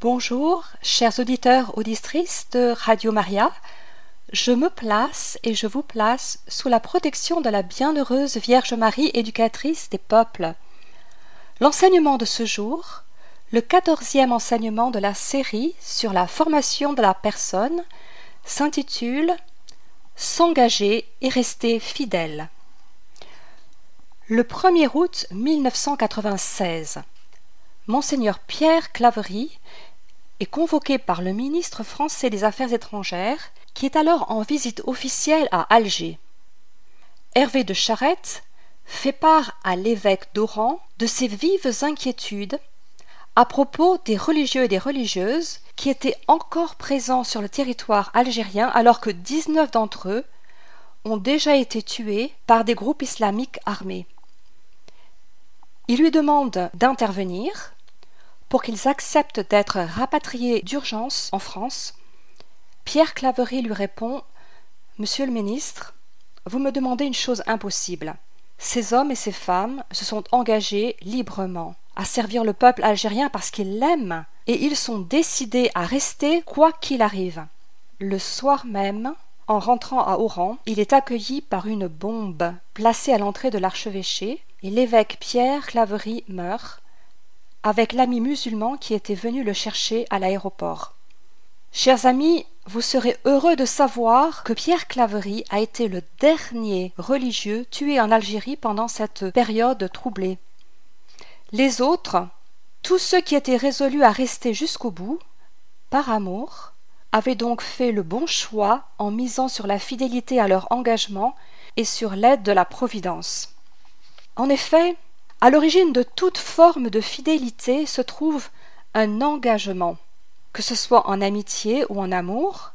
Bonjour, chers auditeurs auditrices de Radio Maria. Je me place et je vous place sous la protection de la bienheureuse Vierge Marie, éducatrice des peuples. L'enseignement de ce jour, le quatorzième enseignement de la série sur la formation de la personne, s'intitule S'engager et rester fidèle. Le 1er août 1996, Monseigneur Pierre Claverie est convoqué par le ministre français des Affaires étrangères, qui est alors en visite officielle à Alger. Hervé de Charette fait part à l'évêque d'Oran de ses vives inquiétudes à propos des religieux et des religieuses qui étaient encore présents sur le territoire algérien alors que 19 d'entre eux ont déjà été tués par des groupes islamiques armés. Il lui demande d'intervenir pour qu'ils acceptent d'être rapatriés d'urgence en France, Pierre Claverie lui répond Monsieur le ministre, vous me demandez une chose impossible. Ces hommes et ces femmes se sont engagés librement à servir le peuple algérien parce qu'ils l'aiment et ils sont décidés à rester quoi qu'il arrive. Le soir même, en rentrant à Oran, il est accueilli par une bombe placée à l'entrée de l'archevêché et l'évêque Pierre Claverie meurt avec l'ami musulman qui était venu le chercher à l'aéroport. Chers amis, vous serez heureux de savoir que Pierre Claverie a été le dernier religieux tué en Algérie pendant cette période troublée. Les autres, tous ceux qui étaient résolus à rester jusqu'au bout, par amour, avaient donc fait le bon choix en misant sur la fidélité à leur engagement et sur l'aide de la Providence. En effet, à l'origine de toute forme de fidélité se trouve un engagement, que ce soit en amitié ou en amour.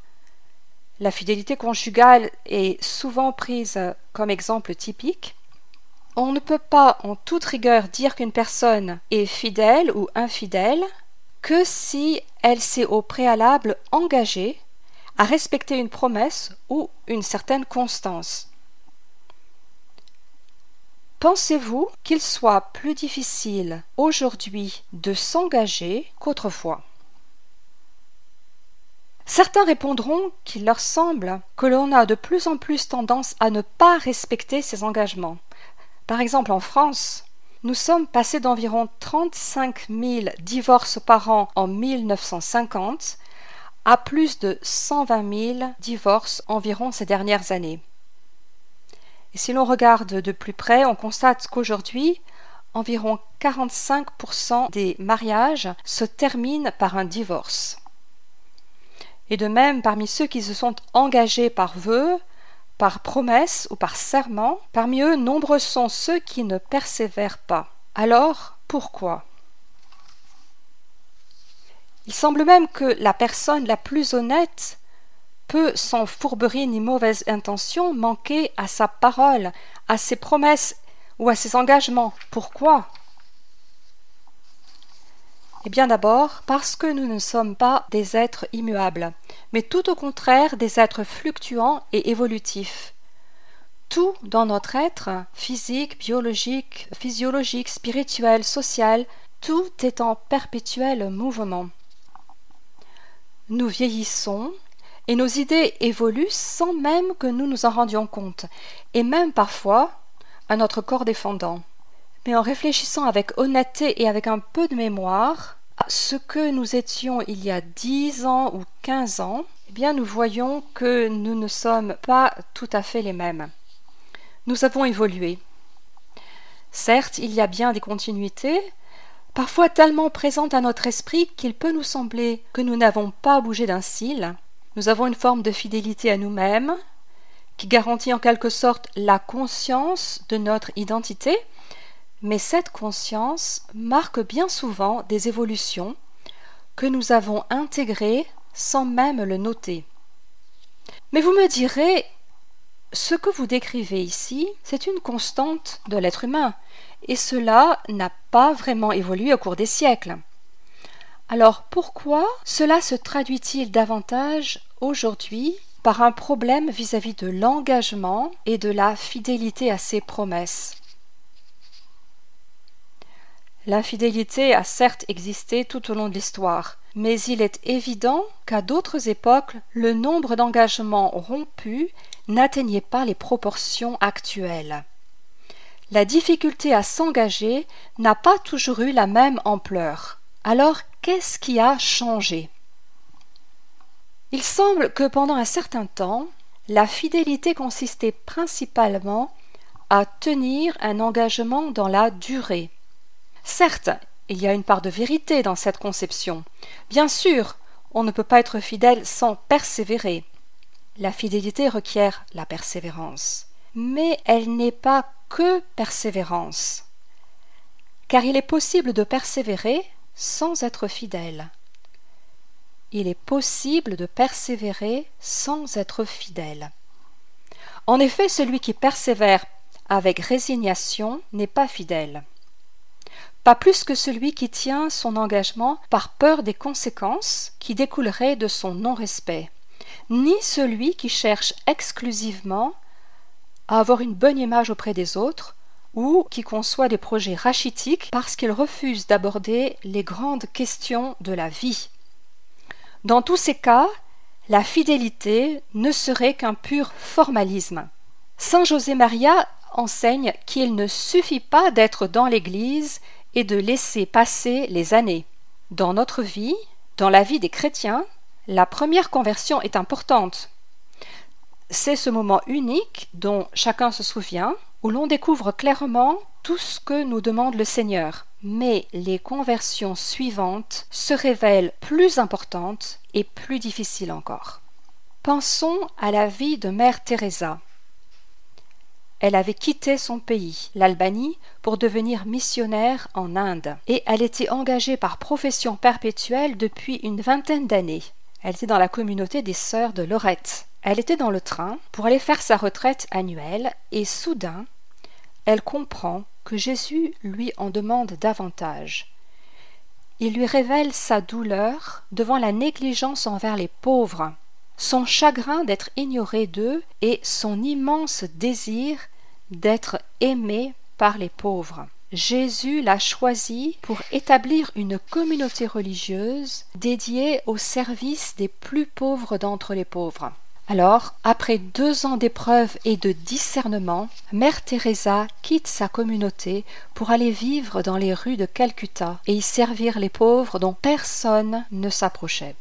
La fidélité conjugale est souvent prise comme exemple typique. On ne peut pas en toute rigueur dire qu'une personne est fidèle ou infidèle que si elle s'est au préalable engagée à respecter une promesse ou une certaine constance. Pensez-vous qu'il soit plus difficile aujourd'hui de s'engager qu'autrefois? Certains répondront qu'il leur semble que l'on a de plus en plus tendance à ne pas respecter ses engagements. Par exemple, en France, nous sommes passés d'environ 35 000 divorces par an en 1950 à plus de 120 000 divorces environ ces dernières années. Et si l'on regarde de plus près, on constate qu'aujourd'hui, environ 45% des mariages se terminent par un divorce. Et de même, parmi ceux qui se sont engagés par vœu, par promesse ou par serment, parmi eux, nombreux sont ceux qui ne persévèrent pas. Alors, pourquoi? Il semble même que la personne la plus honnête peut, sans fourberie ni mauvaise intention, manquer à sa parole, à ses promesses ou à ses engagements. Pourquoi? Eh bien d'abord parce que nous ne sommes pas des êtres immuables, mais tout au contraire des êtres fluctuants et évolutifs. Tout dans notre être, physique, biologique, physiologique, spirituel, social, tout est en perpétuel mouvement. Nous vieillissons, et nos idées évoluent sans même que nous nous en rendions compte, et même parfois à notre corps défendant. Mais en réfléchissant avec honnêteté et avec un peu de mémoire à ce que nous étions il y a dix ans ou quinze ans, eh bien nous voyons que nous ne sommes pas tout à fait les mêmes. Nous avons évolué. Certes, il y a bien des continuités, parfois tellement présentes à notre esprit qu'il peut nous sembler que nous n'avons pas bougé d'un cil, nous avons une forme de fidélité à nous-mêmes qui garantit en quelque sorte la conscience de notre identité, mais cette conscience marque bien souvent des évolutions que nous avons intégrées sans même le noter. Mais vous me direz, ce que vous décrivez ici, c'est une constante de l'être humain, et cela n'a pas vraiment évolué au cours des siècles. Alors pourquoi cela se traduit-il davantage aujourd'hui par un problème vis-à-vis de l'engagement et de la fidélité à ses promesses? L'infidélité a certes existé tout au long de l'histoire, mais il est évident qu'à d'autres époques, le nombre d'engagements rompus n'atteignait pas les proportions actuelles. La difficulté à s'engager n'a pas toujours eu la même ampleur. Alors, qu'est-ce qui a changé? Il semble que pendant un certain temps, la fidélité consistait principalement à tenir un engagement dans la durée. Certes, il y a une part de vérité dans cette conception. Bien sûr, on ne peut pas être fidèle sans persévérer. La fidélité requiert la persévérance. Mais elle n'est pas que persévérance. Car il est possible de persévérer sans être fidèle. Il est possible de persévérer sans être fidèle. En effet, celui qui persévère avec résignation n'est pas fidèle pas plus que celui qui tient son engagement par peur des conséquences qui découleraient de son non-respect, ni celui qui cherche exclusivement à avoir une bonne image auprès des autres, ou qui conçoit des projets rachitiques parce qu'il refuse d'aborder les grandes questions de la vie. Dans tous ces cas, la fidélité ne serait qu'un pur formalisme. Saint José Maria enseigne qu'il ne suffit pas d'être dans l'Église et de laisser passer les années. Dans notre vie, dans la vie des chrétiens, la première conversion est importante. C'est ce moment unique dont chacun se souvient, où l'on découvre clairement tout ce que nous demande le Seigneur. Mais les conversions suivantes se révèlent plus importantes et plus difficiles encore. Pensons à la vie de Mère Teresa. Elle avait quitté son pays, l'Albanie, pour devenir missionnaire en Inde, et elle était engagée par profession perpétuelle depuis une vingtaine d'années. Elle était dans la communauté des sœurs de Lorette. Elle était dans le train pour aller faire sa retraite annuelle, et soudain, elle comprend que Jésus lui en demande davantage. Il lui révèle sa douleur devant la négligence envers les pauvres, son chagrin d'être ignoré d'eux et son immense désir d'être aimé par les pauvres. Jésus l'a choisi pour établir une communauté religieuse dédiée au service des plus pauvres d'entre les pauvres. Alors, après deux ans d'épreuves et de discernement, Mère Teresa quitte sa communauté pour aller vivre dans les rues de Calcutta et y servir les pauvres dont personne ne s'approchait.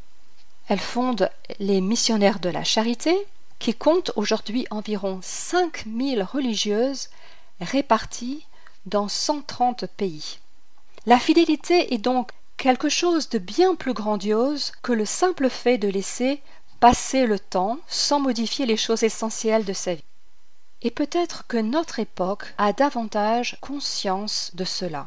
Elle fonde les missionnaires de la charité, qui compte aujourd'hui environ 5000 religieuses réparties dans 130 pays. La fidélité est donc quelque chose de bien plus grandiose que le simple fait de laisser passer le temps sans modifier les choses essentielles de sa vie. Et peut-être que notre époque a davantage conscience de cela.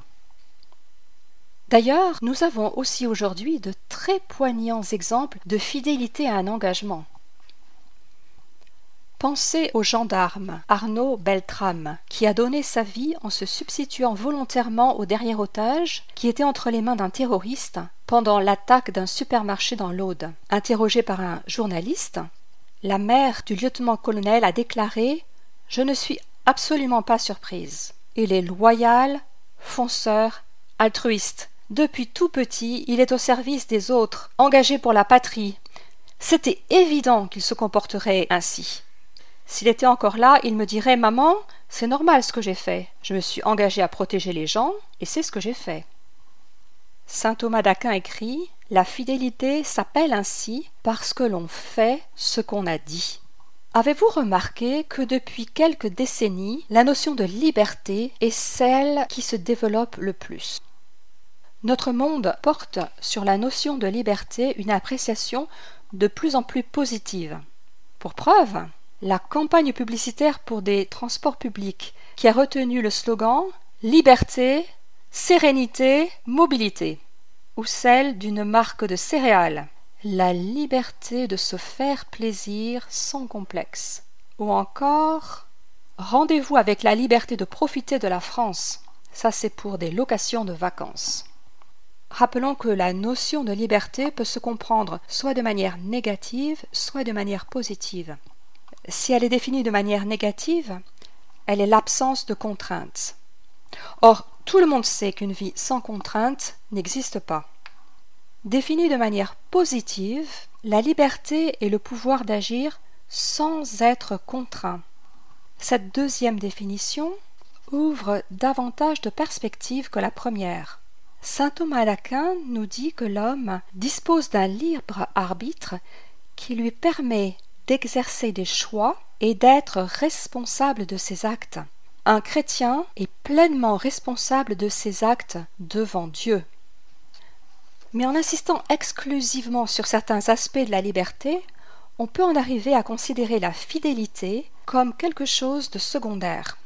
D'ailleurs, nous avons aussi aujourd'hui de très poignants exemples de fidélité à un engagement. Pensez au gendarme Arnaud Beltrame, qui a donné sa vie en se substituant volontairement au dernier otage qui était entre les mains d'un terroriste pendant l'attaque d'un supermarché dans l'Aude. Interrogé par un journaliste, la mère du lieutenant-colonel a déclaré Je ne suis absolument pas surprise. Il est loyal, fonceur, altruiste. Depuis tout petit, il est au service des autres, engagé pour la patrie. C'était évident qu'il se comporterait ainsi. S'il était encore là, il me dirait Maman, c'est normal ce que j'ai fait. Je me suis engagé à protéger les gens, et c'est ce que j'ai fait. Saint Thomas d'Aquin écrit La fidélité s'appelle ainsi parce que l'on fait ce qu'on a dit. Avez-vous remarqué que depuis quelques décennies, la notion de liberté est celle qui se développe le plus? Notre monde porte sur la notion de liberté une appréciation de plus en plus positive. Pour preuve, la campagne publicitaire pour des transports publics qui a retenu le slogan Liberté, sérénité, mobilité, ou celle d'une marque de céréales, la liberté de se faire plaisir sans complexe, ou encore Rendez-vous avec la liberté de profiter de la France. Ça, c'est pour des locations de vacances. Rappelons que la notion de liberté peut se comprendre soit de manière négative, soit de manière positive. Si elle est définie de manière négative, elle est l'absence de contraintes. Or, Tout le monde sait qu'une vie sans contrainte n'existe pas. Définie de manière positive, la liberté est le pouvoir d'agir sans être contraint. Cette deuxième définition ouvre davantage de perspectives que la première. Saint Thomas d'Aquin nous dit que l'homme dispose d'un libre arbitre qui lui permet d'exercer des choix et d'être responsable de ses actes. Un chrétien est pleinement responsable de ses actes devant Dieu. Mais en insistant exclusivement sur certains aspects de la liberté, on peut en arriver à considérer la fidélité comme quelque chose de secondaire.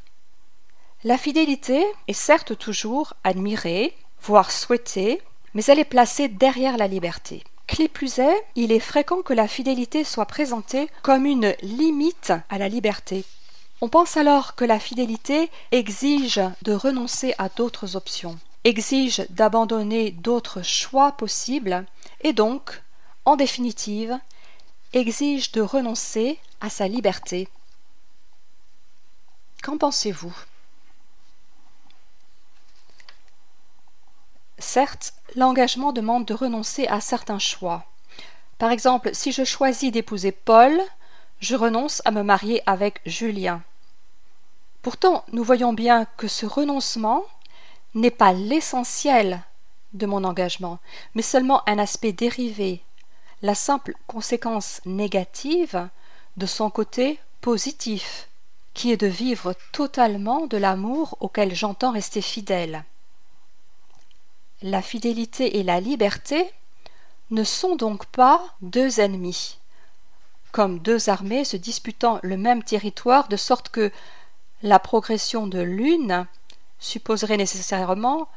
La fidélité est certes toujours admirée, voire souhaitée, mais elle est placée derrière la liberté. Qui plus est, il est fréquent que la fidélité soit présentée comme une limite à la liberté. On pense alors que la fidélité exige de renoncer à d'autres options, exige d'abandonner d'autres choix possibles, et donc, en définitive, exige de renoncer à sa liberté. Qu'en pensez-vous? Certes, l'engagement demande de renoncer à certains choix. Par exemple, si je choisis d'épouser Paul, je renonce à me marier avec Julien. Pourtant, nous voyons bien que ce renoncement n'est pas l'essentiel de mon engagement, mais seulement un aspect dérivé, la simple conséquence négative de son côté positif, qui est de vivre totalement de l'amour auquel j'entends rester fidèle. La fidélité et la liberté ne sont donc pas deux ennemis, comme deux armées se disputant le même territoire, de sorte que la progression de l'une supposerait nécessairement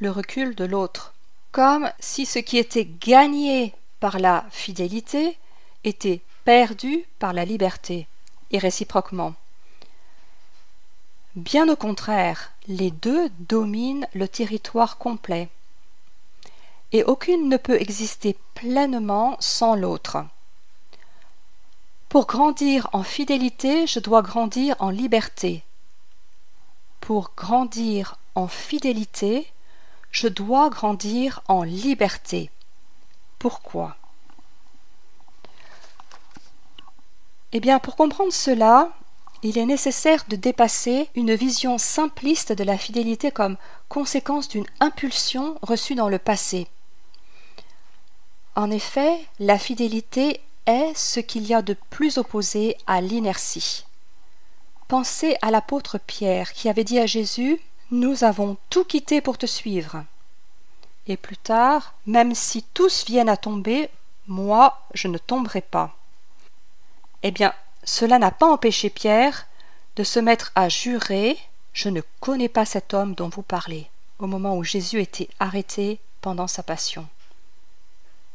le recul de l'autre, comme si ce qui était gagné par la fidélité était perdu par la liberté, et réciproquement. Bien au contraire, les deux dominent le territoire complet et aucune ne peut exister pleinement sans l'autre. Pour grandir en fidélité, je dois grandir en liberté. Pour grandir en fidélité, je dois grandir en liberté. Pourquoi? Eh bien, pour comprendre cela, il est nécessaire de dépasser une vision simpliste de la fidélité comme conséquence d'une impulsion reçue dans le passé. En effet, la fidélité est ce qu'il y a de plus opposé à l'inertie. Pensez à l'apôtre Pierre qui avait dit à Jésus Nous avons tout quitté pour te suivre. Et plus tard, même si tous viennent à tomber, moi je ne tomberai pas. Eh bien, cela n'a pas empêché Pierre de se mettre à jurer Je ne connais pas cet homme dont vous parlez, au moment où Jésus était arrêté pendant sa passion.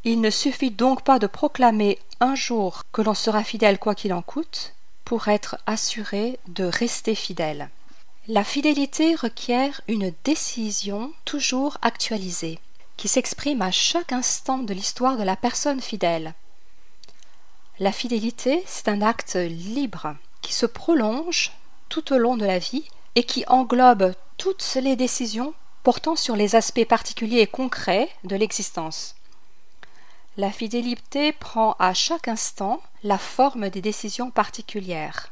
Il ne suffit donc pas de proclamer un jour que l'on sera fidèle quoi qu'il en coûte, pour être assuré de rester fidèle. La fidélité requiert une décision toujours actualisée, qui s'exprime à chaque instant de l'histoire de la personne fidèle. La fidélité, c'est un acte libre qui se prolonge tout au long de la vie et qui englobe toutes les décisions portant sur les aspects particuliers et concrets de l'existence. La fidélité prend à chaque instant la forme des décisions particulières.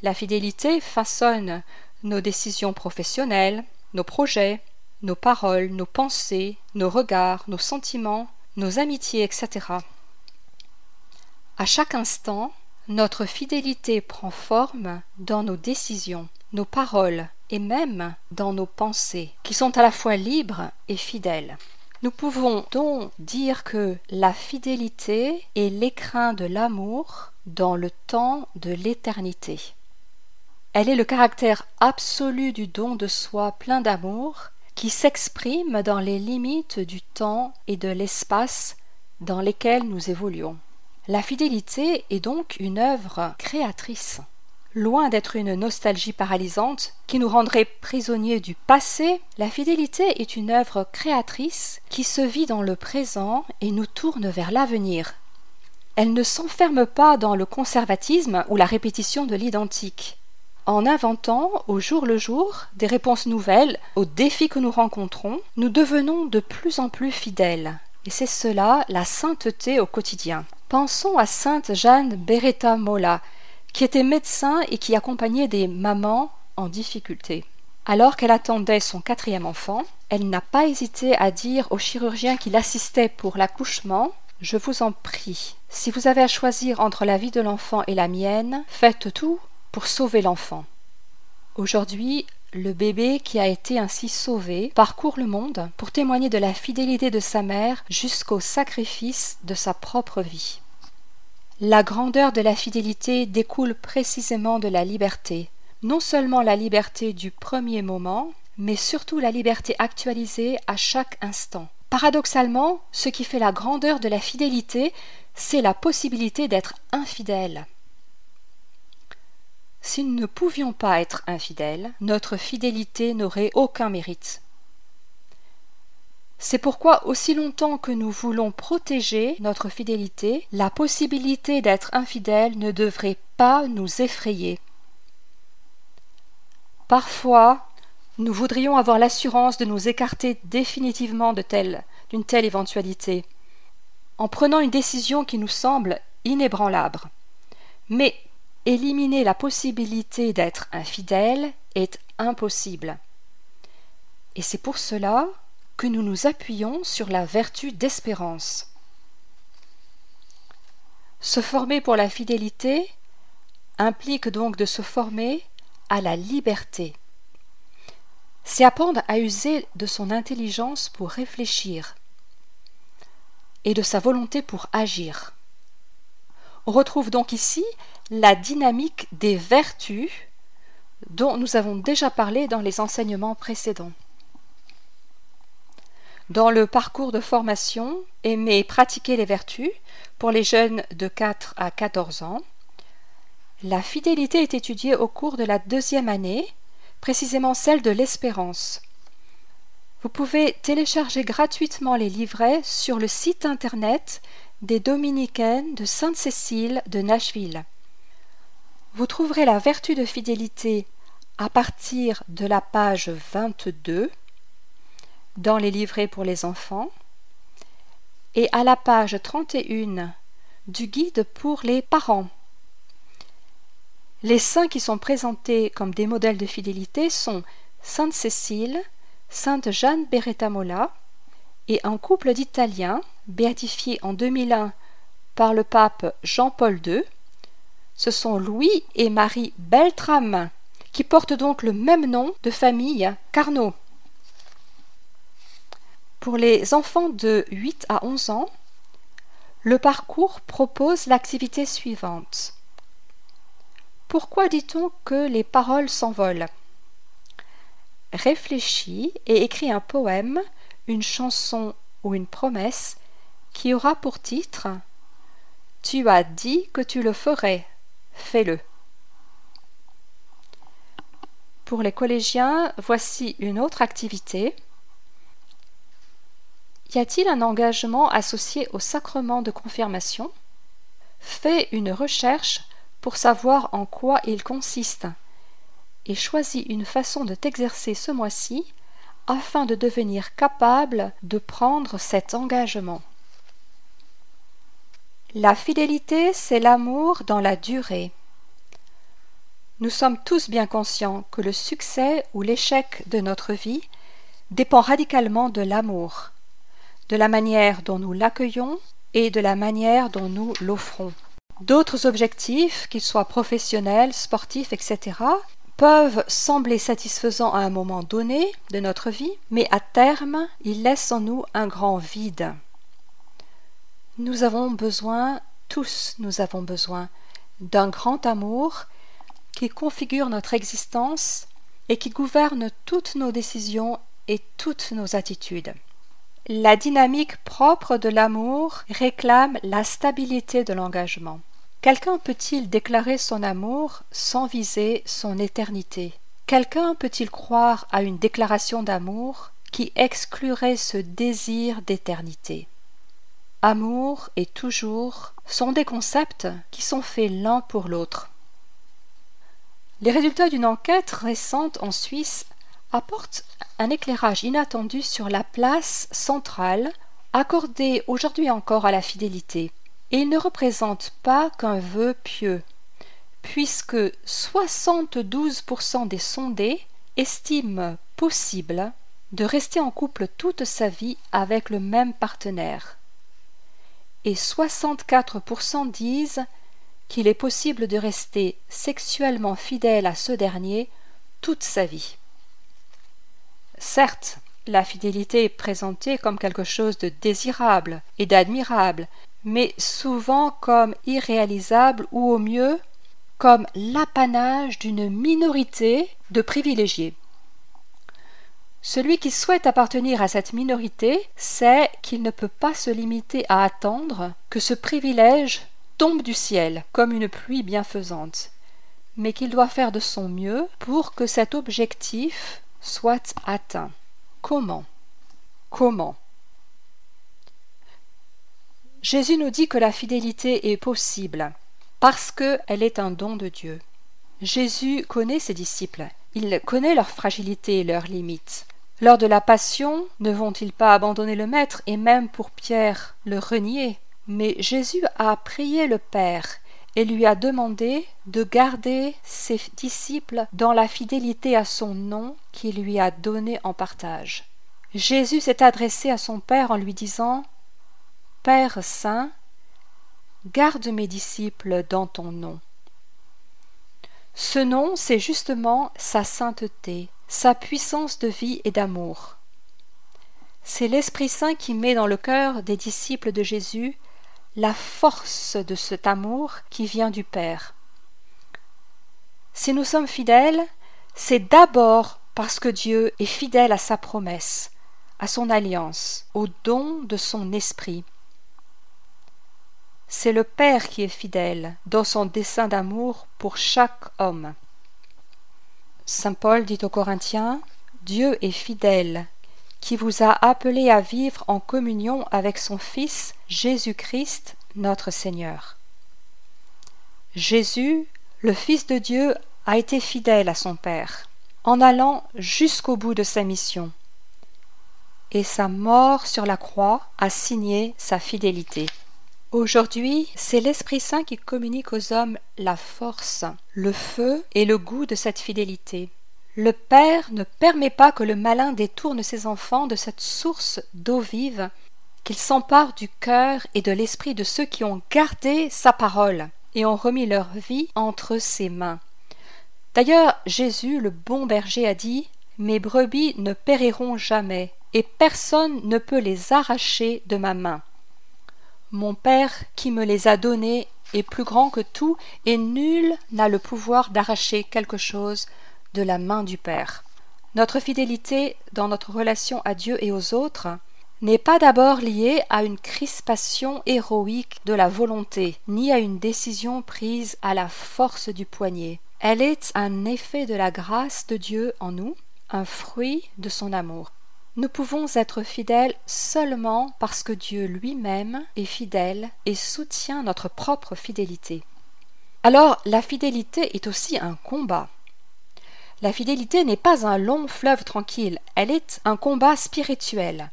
La fidélité façonne nos décisions professionnelles, nos projets, nos paroles, nos pensées, nos regards, nos sentiments, nos amitiés, etc. À chaque instant, notre fidélité prend forme dans nos décisions, nos paroles et même dans nos pensées, qui sont à la fois libres et fidèles. Nous pouvons donc dire que la fidélité est l'écrin de l'amour dans le temps de l'éternité. Elle est le caractère absolu du don de soi plein d'amour qui s'exprime dans les limites du temps et de l'espace dans lesquels nous évoluons. La fidélité est donc une œuvre créatrice loin d'être une nostalgie paralysante qui nous rendrait prisonniers du passé, la fidélité est une œuvre créatrice qui se vit dans le présent et nous tourne vers l'avenir. Elle ne s'enferme pas dans le conservatisme ou la répétition de l'identique. En inventant au jour le jour des réponses nouvelles aux défis que nous rencontrons, nous devenons de plus en plus fidèles. Et c'est cela la sainteté au quotidien. Pensons à sainte Jeanne Beretta Mola, qui était médecin et qui accompagnait des mamans en difficulté. Alors qu'elle attendait son quatrième enfant, elle n'a pas hésité à dire au chirurgien qui l'assistait pour l'accouchement Je vous en prie, si vous avez à choisir entre la vie de l'enfant et la mienne, faites tout pour sauver l'enfant. Aujourd'hui, le bébé qui a été ainsi sauvé parcourt le monde pour témoigner de la fidélité de sa mère jusqu'au sacrifice de sa propre vie. La grandeur de la fidélité découle précisément de la liberté, non seulement la liberté du premier moment, mais surtout la liberté actualisée à chaque instant. Paradoxalement, ce qui fait la grandeur de la fidélité, c'est la possibilité d'être infidèle. Si nous ne pouvions pas être infidèles, notre fidélité n'aurait aucun mérite. C'est pourquoi aussi longtemps que nous voulons protéger notre fidélité, la possibilité d'être infidèle ne devrait pas nous effrayer. Parfois, nous voudrions avoir l'assurance de nous écarter définitivement d'une telle éventualité, en prenant une décision qui nous semble inébranlable. Mais éliminer la possibilité d'être infidèle est impossible. Et c'est pour cela que nous nous appuyons sur la vertu d'espérance. Se former pour la fidélité implique donc de se former à la liberté. C'est apprendre à user de son intelligence pour réfléchir et de sa volonté pour agir. On retrouve donc ici la dynamique des vertus dont nous avons déjà parlé dans les enseignements précédents. Dans le parcours de formation Aimer pratiquer les vertus pour les jeunes de 4 à 14 ans, la fidélité est étudiée au cours de la deuxième année, précisément celle de l'espérance. Vous pouvez télécharger gratuitement les livrets sur le site internet des Dominicaines de Sainte-Cécile de Nashville. Vous trouverez la vertu de fidélité à partir de la page 22 dans les livrets pour les enfants et à la page 31 du guide pour les parents. Les saints qui sont présentés comme des modèles de fidélité sont Sainte Cécile, Sainte Jeanne Beretta Mola et un couple d'Italiens béatifiés en 2001 par le pape Jean-Paul II. Ce sont Louis et Marie Beltrame qui portent donc le même nom de famille Carnot. Pour les enfants de 8 à 11 ans, le parcours propose l'activité suivante. Pourquoi dit-on que les paroles s'envolent? Réfléchis et écris un poème, une chanson ou une promesse qui aura pour titre Tu as dit que tu le ferais, fais-le. Pour les collégiens, voici une autre activité. Y a-t-il un engagement associé au sacrement de confirmation? Fais une recherche pour savoir en quoi il consiste, et choisis une façon de t'exercer ce mois-ci afin de devenir capable de prendre cet engagement. La fidélité, c'est l'amour dans la durée. Nous sommes tous bien conscients que le succès ou l'échec de notre vie dépend radicalement de l'amour, de la manière dont nous l'accueillons et de la manière dont nous l'offrons. D'autres objectifs, qu'ils soient professionnels, sportifs, etc., peuvent sembler satisfaisants à un moment donné de notre vie, mais à terme, ils laissent en nous un grand vide. Nous avons besoin, tous nous avons besoin, d'un grand amour qui configure notre existence et qui gouverne toutes nos décisions et toutes nos attitudes. La dynamique propre de l'amour réclame la stabilité de l'engagement. Quelqu'un peut-il déclarer son amour sans viser son éternité? Quelqu'un peut-il croire à une déclaration d'amour qui exclurait ce désir d'éternité? Amour et toujours sont des concepts qui sont faits l'un pour l'autre. Les résultats d'une enquête récente en Suisse apportent un éclairage inattendu sur la place centrale accordée aujourd'hui encore à la fidélité. Et il ne représente pas qu'un vœu pieux, puisque 72% des sondés estiment possible de rester en couple toute sa vie avec le même partenaire. Et 64% disent qu'il est possible de rester sexuellement fidèle à ce dernier toute sa vie. Certes, la fidélité est présentée comme quelque chose de désirable et d'admirable, mais souvent comme irréalisable ou au mieux comme l'apanage d'une minorité de privilégiés. Celui qui souhaite appartenir à cette minorité sait qu'il ne peut pas se limiter à attendre que ce privilège tombe du ciel comme une pluie bienfaisante, mais qu'il doit faire de son mieux pour que cet objectif soit atteint. Comment? Comment? Jésus nous dit que la fidélité est possible parce qu'elle est un don de Dieu. Jésus connaît ses disciples, il connaît leur fragilité et leurs limites. Lors de la passion, ne vont-ils pas abandonner le Maître et même pour Pierre le renier? Mais Jésus a prié le Père et lui a demandé de garder ses disciples dans la fidélité à son nom qu'il lui a donné en partage. Jésus s'est adressé à son Père en lui disant Père saint, garde mes disciples dans ton nom. Ce nom, c'est justement sa sainteté, sa puissance de vie et d'amour. C'est l'Esprit Saint qui met dans le cœur des disciples de Jésus la force de cet amour qui vient du Père. Si nous sommes fidèles, c'est d'abord parce que Dieu est fidèle à sa promesse, à son alliance, au don de son esprit. C'est le Père qui est fidèle dans son dessein d'amour pour chaque homme. Saint Paul dit aux Corinthiens Dieu est fidèle qui vous a appelé à vivre en communion avec son Fils Jésus-Christ notre Seigneur. Jésus, le Fils de Dieu, a été fidèle à son Père, en allant jusqu'au bout de sa mission, et sa mort sur la croix a signé sa fidélité. Aujourd'hui, c'est l'Esprit Saint qui communique aux hommes la force, le feu et le goût de cette fidélité. Le Père ne permet pas que le malin détourne ses enfants de cette source d'eau vive, qu'il s'empare du cœur et de l'esprit de ceux qui ont gardé sa parole et ont remis leur vie entre ses mains. D'ailleurs, Jésus, le bon berger, a dit Mes brebis ne périront jamais, et personne ne peut les arracher de ma main. Mon Père qui me les a donnés est plus grand que tout, et nul n'a le pouvoir d'arracher quelque chose de la main du Père. Notre fidélité dans notre relation à Dieu et aux autres n'est pas d'abord liée à une crispation héroïque de la volonté, ni à une décision prise à la force du poignet. Elle est un effet de la grâce de Dieu en nous, un fruit de son amour. Nous pouvons être fidèles seulement parce que Dieu lui-même est fidèle et soutient notre propre fidélité. Alors la fidélité est aussi un combat. La fidélité n'est pas un long fleuve tranquille, elle est un combat spirituel.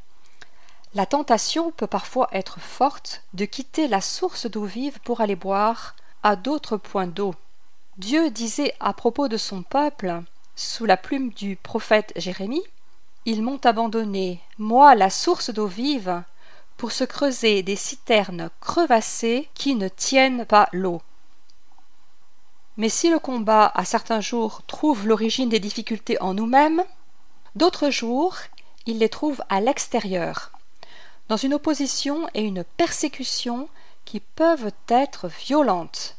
La tentation peut parfois être forte de quitter la source d'eau vive pour aller boire à d'autres points d'eau. Dieu disait à propos de son peuple, sous la plume du prophète Jérémie, Ils m'ont abandonné, moi la source d'eau vive, pour se creuser des citernes crevassées qui ne tiennent pas l'eau. Mais si le combat à certains jours trouve l'origine des difficultés en nous-mêmes, d'autres jours il les trouve à l'extérieur, dans une opposition et une persécution qui peuvent être violentes.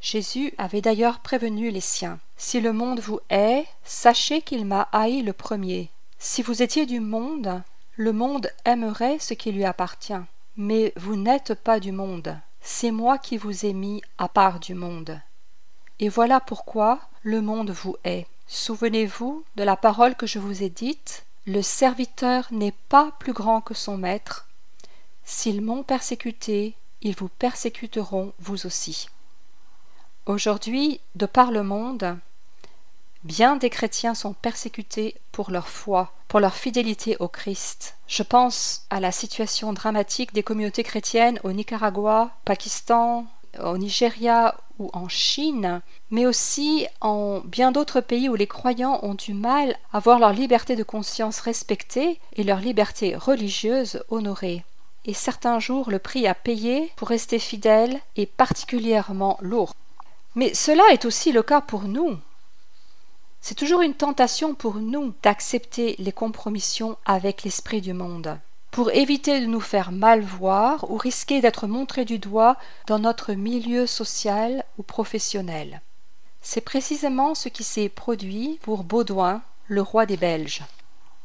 Jésus avait d'ailleurs prévenu les siens. Si le monde vous hait, sachez qu'il m'a haï le premier. Si vous étiez du monde, le monde aimerait ce qui lui appartient. Mais vous n'êtes pas du monde. C'est moi qui vous ai mis à part du monde. Et voilà pourquoi le monde vous hait. Souvenez-vous de la parole que je vous ai dite, le serviteur n'est pas plus grand que son maître. S'ils m'ont persécuté, ils vous persécuteront vous aussi. Aujourd'hui, de par le monde, bien des chrétiens sont persécutés pour leur foi, pour leur fidélité au Christ. Je pense à la situation dramatique des communautés chrétiennes au Nicaragua, Pakistan, au Nigeria ou en Chine, mais aussi en bien d'autres pays où les croyants ont du mal à voir leur liberté de conscience respectée et leur liberté religieuse honorée. Et certains jours, le prix à payer pour rester fidèle est particulièrement lourd. Mais cela est aussi le cas pour nous. C'est toujours une tentation pour nous d'accepter les compromissions avec l'esprit du monde, pour éviter de nous faire mal voir ou risquer d'être montrés du doigt dans notre milieu social ou professionnel. C'est précisément ce qui s'est produit pour Baudouin, le roi des Belges.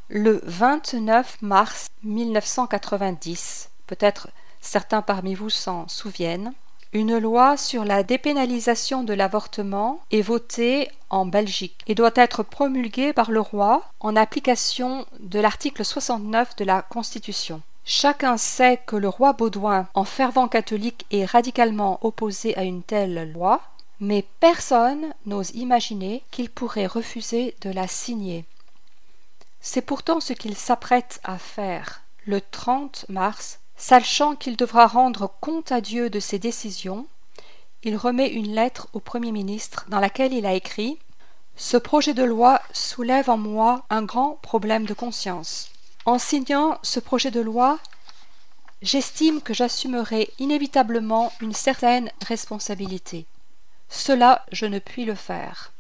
Le 29 mars 1990, peut-être certains parmi vous s'en souviennent, une loi sur la dépénalisation de l'avortement est votée en Belgique et doit être promulguée par le roi en application de l'article 69 de la Constitution. Chacun sait que le roi Baudouin, en fervent catholique, est radicalement opposé à une telle loi, mais personne n'ose imaginer qu'il pourrait refuser de la signer. C'est pourtant ce qu'il s'apprête à faire. Le 30 mars, Sachant qu'il devra rendre compte à Dieu de ses décisions, il remet une lettre au Premier ministre dans laquelle il a écrit Ce projet de loi soulève en moi un grand problème de conscience. En signant ce projet de loi, j'estime que j'assumerai inévitablement une certaine responsabilité. Cela, je ne puis le faire.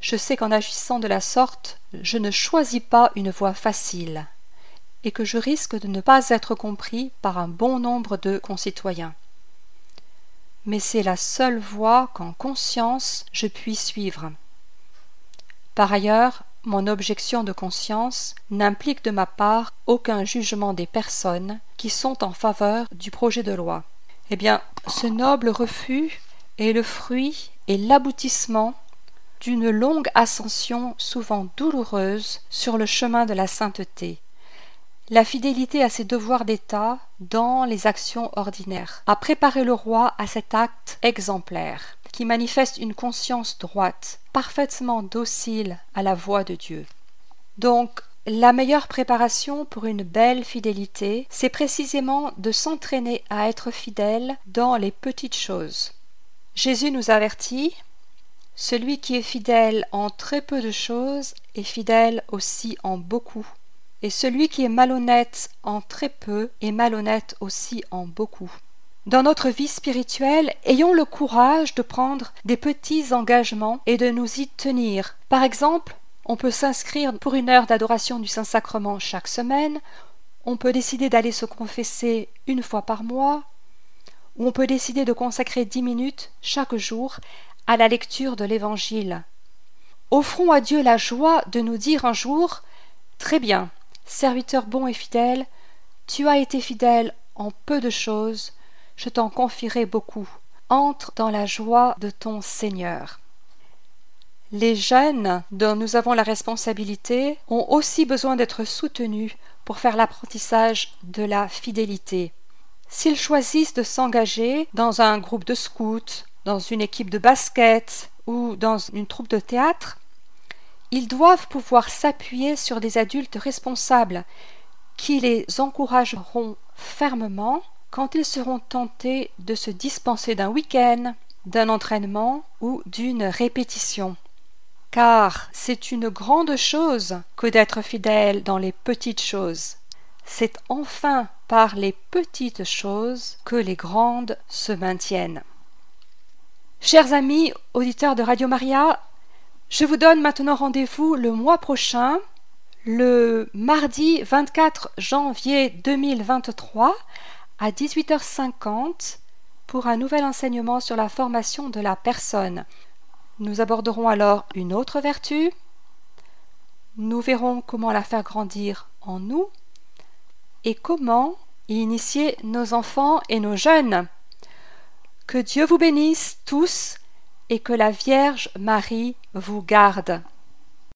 Je sais qu'en agissant de la sorte, je ne choisis pas une voie facile et que je risque de ne pas être compris par un bon nombre de concitoyens. Mais c'est la seule voie qu'en conscience je puis suivre. Par ailleurs, mon objection de conscience n'implique de ma part aucun jugement des personnes qui sont en faveur du projet de loi. Eh bien, ce noble refus est le fruit et l'aboutissement d'une longue ascension souvent douloureuse sur le chemin de la sainteté, la fidélité à ses devoirs d'État dans les actions ordinaires, a préparé le roi à cet acte exemplaire, qui manifeste une conscience droite, parfaitement docile à la voix de Dieu. Donc, la meilleure préparation pour une belle fidélité, c'est précisément de s'entraîner à être fidèle dans les petites choses. Jésus nous avertit Celui qui est fidèle en très peu de choses est fidèle aussi en beaucoup et celui qui est malhonnête en très peu est malhonnête aussi en beaucoup. Dans notre vie spirituelle, ayons le courage de prendre des petits engagements et de nous y tenir. Par exemple, on peut s'inscrire pour une heure d'adoration du Saint-Sacrement chaque semaine, on peut décider d'aller se confesser une fois par mois, ou on peut décider de consacrer dix minutes chaque jour à la lecture de l'Évangile. Offrons à Dieu la joie de nous dire un jour Très bien, Serviteur bon et fidèle, tu as été fidèle en peu de choses, je t'en confierai beaucoup. Entre dans la joie de ton Seigneur. Les jeunes dont nous avons la responsabilité ont aussi besoin d'être soutenus pour faire l'apprentissage de la fidélité. S'ils choisissent de s'engager dans un groupe de scouts, dans une équipe de basket ou dans une troupe de théâtre, ils doivent pouvoir s'appuyer sur des adultes responsables qui les encourageront fermement quand ils seront tentés de se dispenser d'un week-end, d'un entraînement ou d'une répétition. Car c'est une grande chose que d'être fidèle dans les petites choses. C'est enfin par les petites choses que les grandes se maintiennent. Chers amis auditeurs de Radio Maria, je vous donne maintenant rendez-vous le mois prochain, le mardi 24 janvier 2023 à 18h50 pour un nouvel enseignement sur la formation de la personne. Nous aborderons alors une autre vertu. Nous verrons comment la faire grandir en nous et comment y initier nos enfants et nos jeunes. Que Dieu vous bénisse tous et que la Vierge Marie vous garde.